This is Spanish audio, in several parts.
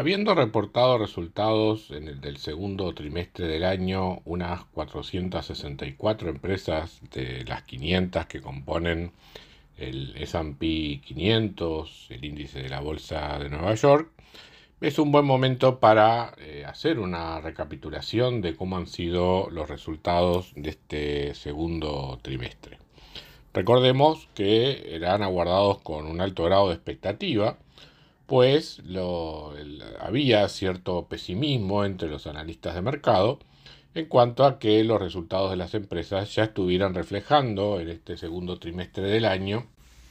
Habiendo reportado resultados en el del segundo trimestre del año, unas 464 empresas de las 500 que componen el SP 500, el índice de la Bolsa de Nueva York, es un buen momento para eh, hacer una recapitulación de cómo han sido los resultados de este segundo trimestre. Recordemos que eran aguardados con un alto grado de expectativa, pues había cierto pesimismo entre los analistas de mercado en cuanto a que los resultados de las empresas ya estuvieran reflejando en este segundo trimestre del año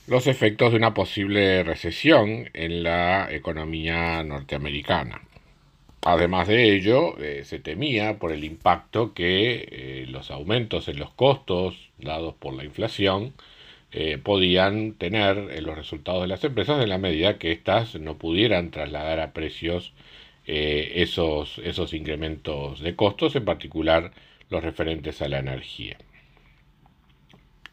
los efectos de una posible recesión en la economía norteamericana. Además de ello, eh, se temía por el impacto que eh, los aumentos en los costos dados por la inflación eh, podían tener en los resultados de las empresas en la medida que éstas no pudieran trasladar a precios eh, esos, esos incrementos de costos, en particular los referentes a la energía.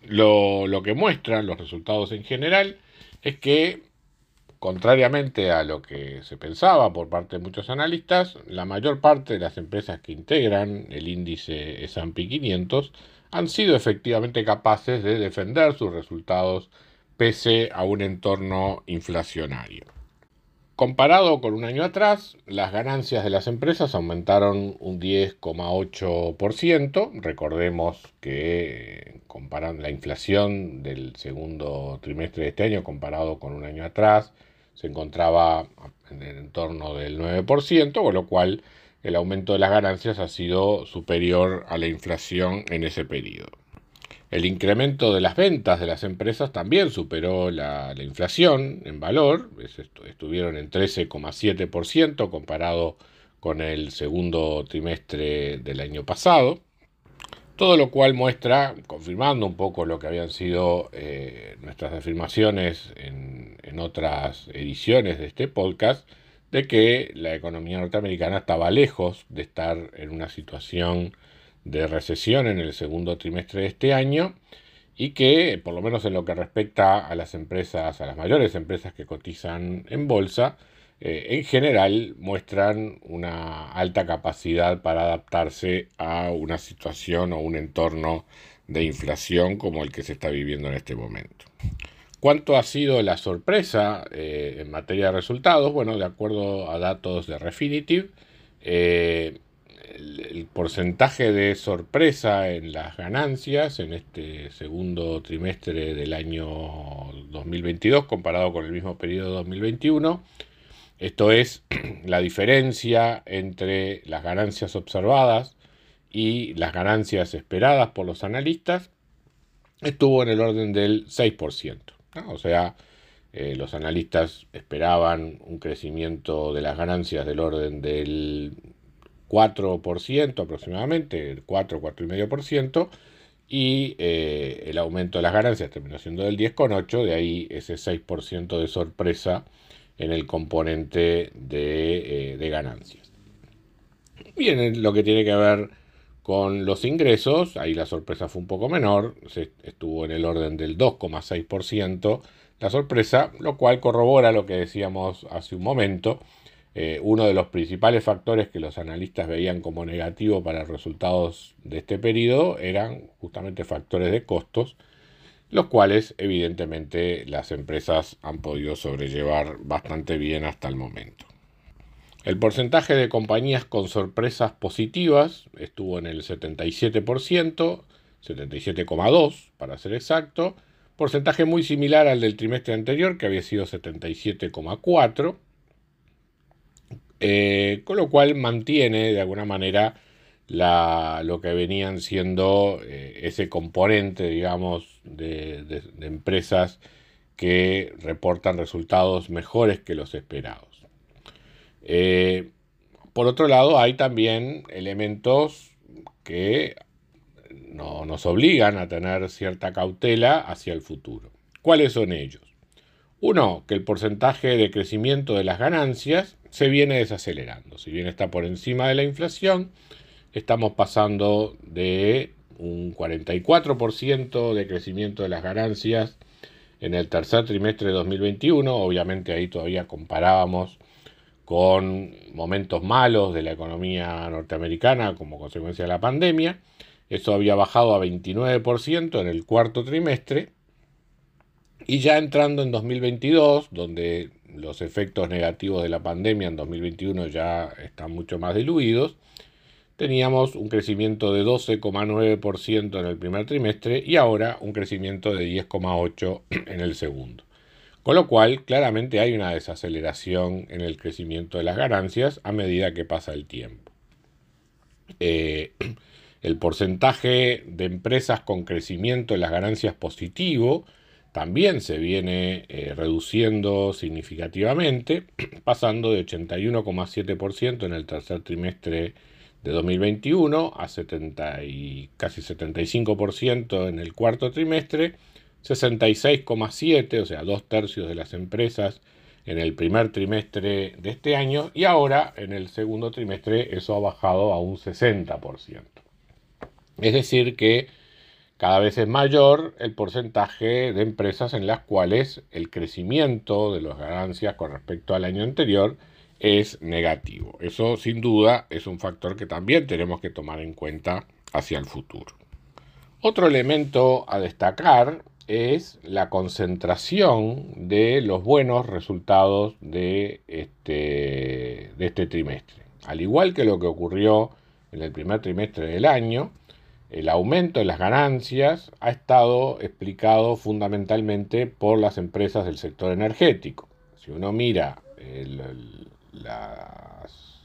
Lo, lo que muestran los resultados en general es que, contrariamente a lo que se pensaba por parte de muchos analistas, la mayor parte de las empresas que integran el índice S&P 500 han sido efectivamente capaces de defender sus resultados pese a un entorno inflacionario. Comparado con un año atrás, las ganancias de las empresas aumentaron un 10,8%. Recordemos que comparando la inflación del segundo trimestre de este año comparado con un año atrás se encontraba en el entorno del 9%, con lo cual el aumento de las ganancias ha sido superior a la inflación en ese periodo. El incremento de las ventas de las empresas también superó la, inflación en valor, estuvieron en 13,7% comparado con el segundo trimestre del año pasado, todo lo cual muestra, confirmando un poco lo que habían sido eh, nuestras afirmaciones en otras ediciones de este podcast, de que la economía norteamericana estaba lejos de estar en una situación de recesión en el segundo trimestre de este año y que, por lo menos en lo que respecta a las empresas, a las mayores empresas que cotizan en bolsa, eh, en general muestran una alta capacidad para adaptarse a una situación o un entorno de inflación como el que se está viviendo en este momento. ¿Cuánto ha sido la sorpresa eh, en materia de resultados? Bueno, de acuerdo a datos de Refinitiv, eh, el, porcentaje de sorpresa en las ganancias en este segundo trimestre del año 2022 comparado con el mismo periodo de 2021, esto es la diferencia entre las ganancias observadas y las ganancias esperadas por los analistas, estuvo en el orden del 6%. O sea, eh, los analistas esperaban un crecimiento de las ganancias del orden del 4% aproximadamente, el 4, 4,5%, y eh, el aumento de las ganancias terminó siendo del 10,8%, de ahí ese 6% de sorpresa en el componente de, eh, de ganancias. Bien, lo que tiene que ver con los ingresos, ahí la sorpresa fue un poco menor, se estuvo en el orden del 2,6% la sorpresa, lo cual corrobora lo que decíamos hace un momento. Eh, uno de los principales factores que los analistas veían como negativo para los resultados de este periodo eran justamente factores de costos, los cuales evidentemente las empresas han podido sobrellevar bastante bien hasta el momento. El porcentaje de compañías con sorpresas positivas estuvo en el 77%, 77,2% para ser exacto, porcentaje muy similar al del trimestre anterior que había sido 77,4%, eh, con lo cual mantiene de alguna manera lo que venían siendo eh, ese componente, digamos, de, empresas que reportan resultados mejores que los esperados. Eh, por otro lado, hay también elementos que nos obligan a tener cierta cautela hacia el futuro. ¿Cuáles son ellos? Uno, que el porcentaje de crecimiento de las ganancias se viene desacelerando. Si bien está por encima de la inflación, estamos pasando de un 44% de crecimiento de las ganancias en el tercer trimestre de 2021. Obviamente ahí todavía comparábamos con momentos malos de la economía norteamericana como consecuencia de la pandemia. Eso había bajado a 29% en el cuarto trimestre. Y ya entrando en 2022, donde los efectos negativos de la pandemia en 2021 ya están mucho más diluidos, teníamos un crecimiento de 12,9% en el primer trimestre y ahora un crecimiento de 10,8% en el segundo. Con lo cual, claramente hay una desaceleración en el crecimiento de las ganancias a medida que pasa el tiempo. Eh, el porcentaje de empresas con crecimiento en las ganancias positivo también se viene eh, reduciendo significativamente, pasando de 81,7% en el tercer trimestre de 2021 a 70 y casi 75% en el cuarto trimestre, 66,7, o sea, dos tercios de las empresas en el primer trimestre de este año y ahora en el segundo trimestre eso ha bajado a un 60%. Es decir que cada vez es mayor el porcentaje de empresas en las cuales el crecimiento de las ganancias con respecto al año anterior es negativo. Eso sin duda es un factor que también tenemos que tomar en cuenta hacia el futuro. Otro elemento a destacar es la concentración de los buenos resultados de este, de este trimestre. Al igual que lo que ocurrió en el primer trimestre del año, el aumento de las ganancias ha estado explicado fundamentalmente por las empresas del sector energético. Si uno mira el, las,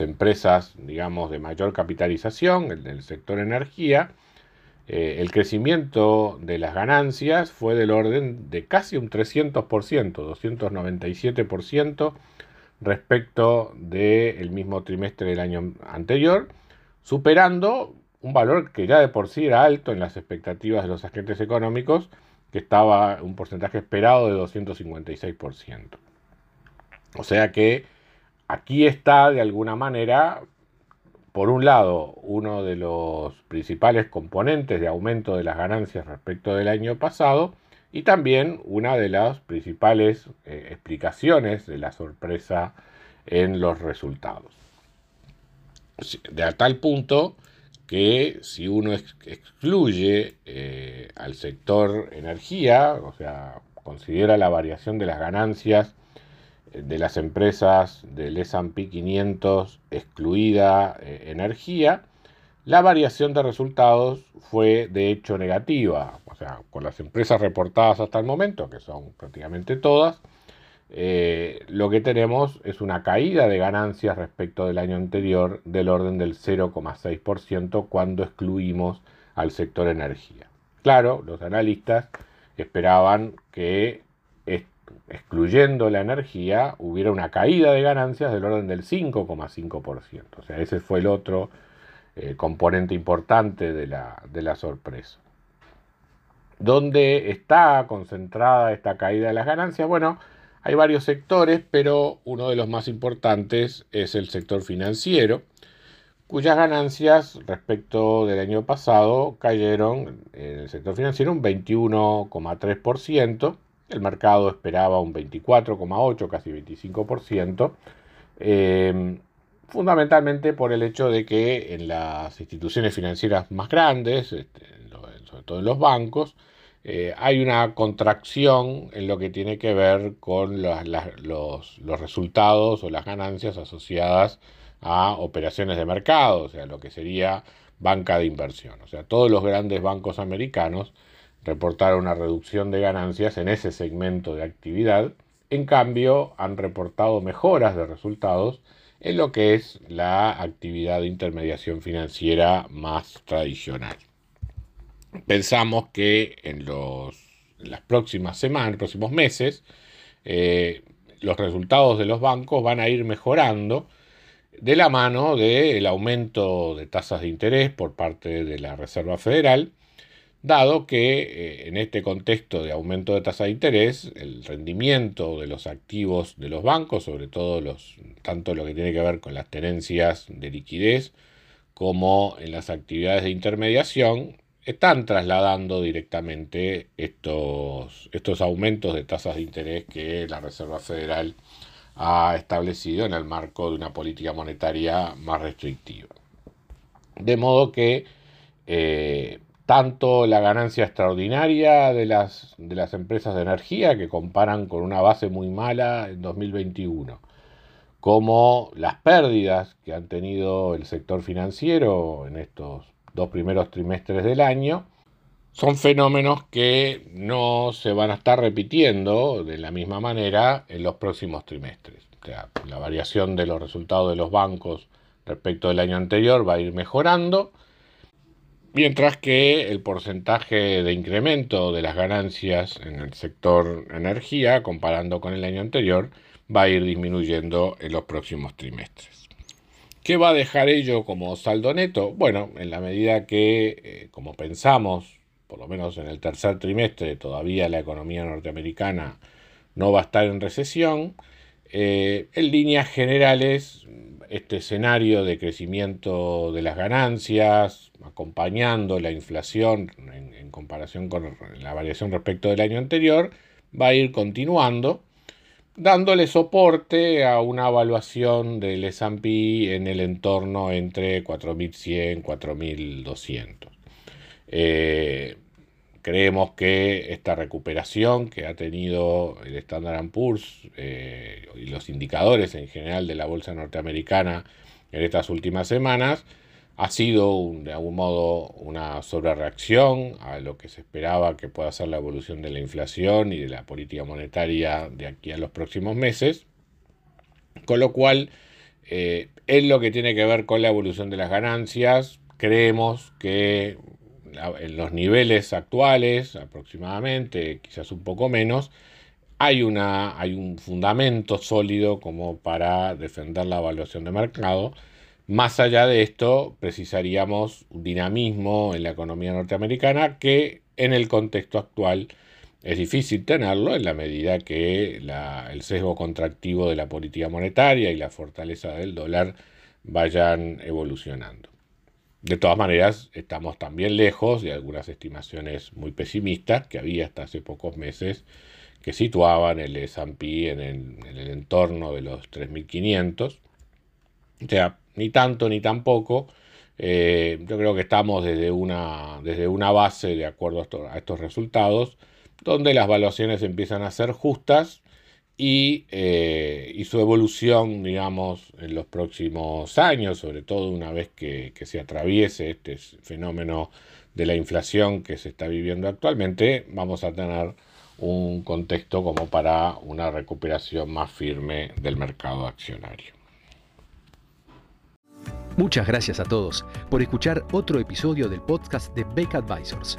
empresas, digamos, de mayor capitalización, el del sector energía, eh, el crecimiento de las ganancias fue del orden de casi un 300%, 297% respecto del mismo trimestre del año anterior, superando un valor que ya de por sí era alto en las expectativas de los agentes económicos, que estaba un porcentaje esperado de 256%. O sea que aquí está de alguna manera, por un lado, uno de los principales componentes de aumento de las ganancias respecto del año pasado y también una de las principales eh, explicaciones de la sorpresa en los resultados. De tal punto que si uno excluye eh, al sector energía, o sea, considera la variación de las ganancias de las empresas del S&P 500 excluida eh, energía, la variación de resultados fue de hecho negativa, o sea, con las empresas reportadas hasta el momento, que son prácticamente todas, eh, lo que tenemos es una caída de ganancias respecto del año anterior del orden del 0,6% cuando excluimos al sector energía. Claro, los analistas esperaban que excluyendo la energía, hubiera una caída de ganancias del orden del 5,5%. O sea, ese fue el otro eh, componente importante de la, de la sorpresa. ¿Dónde está concentrada esta caída de las ganancias? Bueno, hay varios sectores, pero uno de los más importantes es el sector financiero, cuyas ganancias respecto del año pasado cayeron en el sector financiero un 21,3%, el mercado esperaba un 24,8, casi 25%, eh, fundamentalmente por el hecho de que en las instituciones financieras más grandes, este, sobre todo en los bancos, eh, hay una contracción en lo que tiene que ver con los, los, resultados o las ganancias asociadas a operaciones de mercado, o sea, lo que sería banca de inversión. O sea, todos los grandes bancos americanos reportaron una reducción de ganancias en ese segmento de actividad. En cambio, han reportado mejoras de resultados en lo que es la actividad de intermediación financiera más tradicional. Pensamos que en los las próximas semanas, próximos meses, eh, los resultados de los bancos van a ir mejorando de la mano del aumento de tasas de interés por parte de la Reserva Federal, dado que eh, en este contexto de aumento de tasa de interés, el rendimiento de los activos de los bancos, sobre todo los, tanto lo que tiene que ver con las tenencias de liquidez como en las actividades de intermediación, están trasladando directamente estos, estos aumentos de tasas de interés que la Reserva Federal ha establecido en el marco de una política monetaria más restrictiva. De modo que eh, tanto la ganancia extraordinaria de las, de las empresas de energía, que comparan con una base muy mala en 2021, como las pérdidas que han tenido el sector financiero en estos dos primeros trimestres del año, son fenómenos que no se van a estar repitiendo de la misma manera en los próximos trimestres. la variación de los resultados de los bancos respecto del año anterior va a ir mejorando, mientras que el porcentaje de incremento de las ganancias en el sector energía, comparando con el año anterior, va a ir disminuyendo en los próximos trimestres. ¿Qué va a dejar ello como saldo neto? Bueno, en la medida que, eh, como pensamos, por lo menos en el tercer trimestre, todavía la economía norteamericana no va a estar en recesión, eh, en líneas generales, este escenario de crecimiento de las ganancias, acompañando la inflación en comparación con la variación respecto del año anterior, va a ir continuando dándole soporte a una evaluación del S&P en el entorno entre 4.100 y 4.200. Eh, creemos que esta recuperación que ha tenido el Standard Poor's eh, y los indicadores en general de la bolsa norteamericana en estas últimas semanas ha sido de algún modo una sobrereacción a lo que se esperaba que pueda ser la evolución de la inflación y de la política monetaria de aquí a los próximos meses, con lo cual eh, en lo que tiene que ver con la evolución de las ganancias, creemos que en los niveles actuales, aproximadamente, quizás un poco menos, hay, una, hay un fundamento sólido como para defender la evaluación de mercado más allá de esto, precisaríamos un dinamismo en la economía norteamericana que en el contexto actual es difícil tenerlo en la medida que el sesgo contractivo de la política monetaria y la fortaleza del dólar vayan evolucionando. De todas maneras, estamos también lejos de algunas estimaciones muy pesimistas que había hasta hace pocos meses que situaban el S&P en el, en el entorno de los 3.500. O sea, ni tanto ni tampoco. Eh, yo creo que estamos desde una, desde una base de acuerdo a, estos resultados, donde las evaluaciones empiezan a ser justas y, eh, y, su evolución, digamos, en los próximos años, sobre todo una vez que, que, se atraviese este fenómeno de la inflación que se está viviendo actualmente, vamos a tener un contexto como para una recuperación más firme del mercado accionario. Muchas gracias a todos por escuchar otro episodio del podcast de Beck Advisors.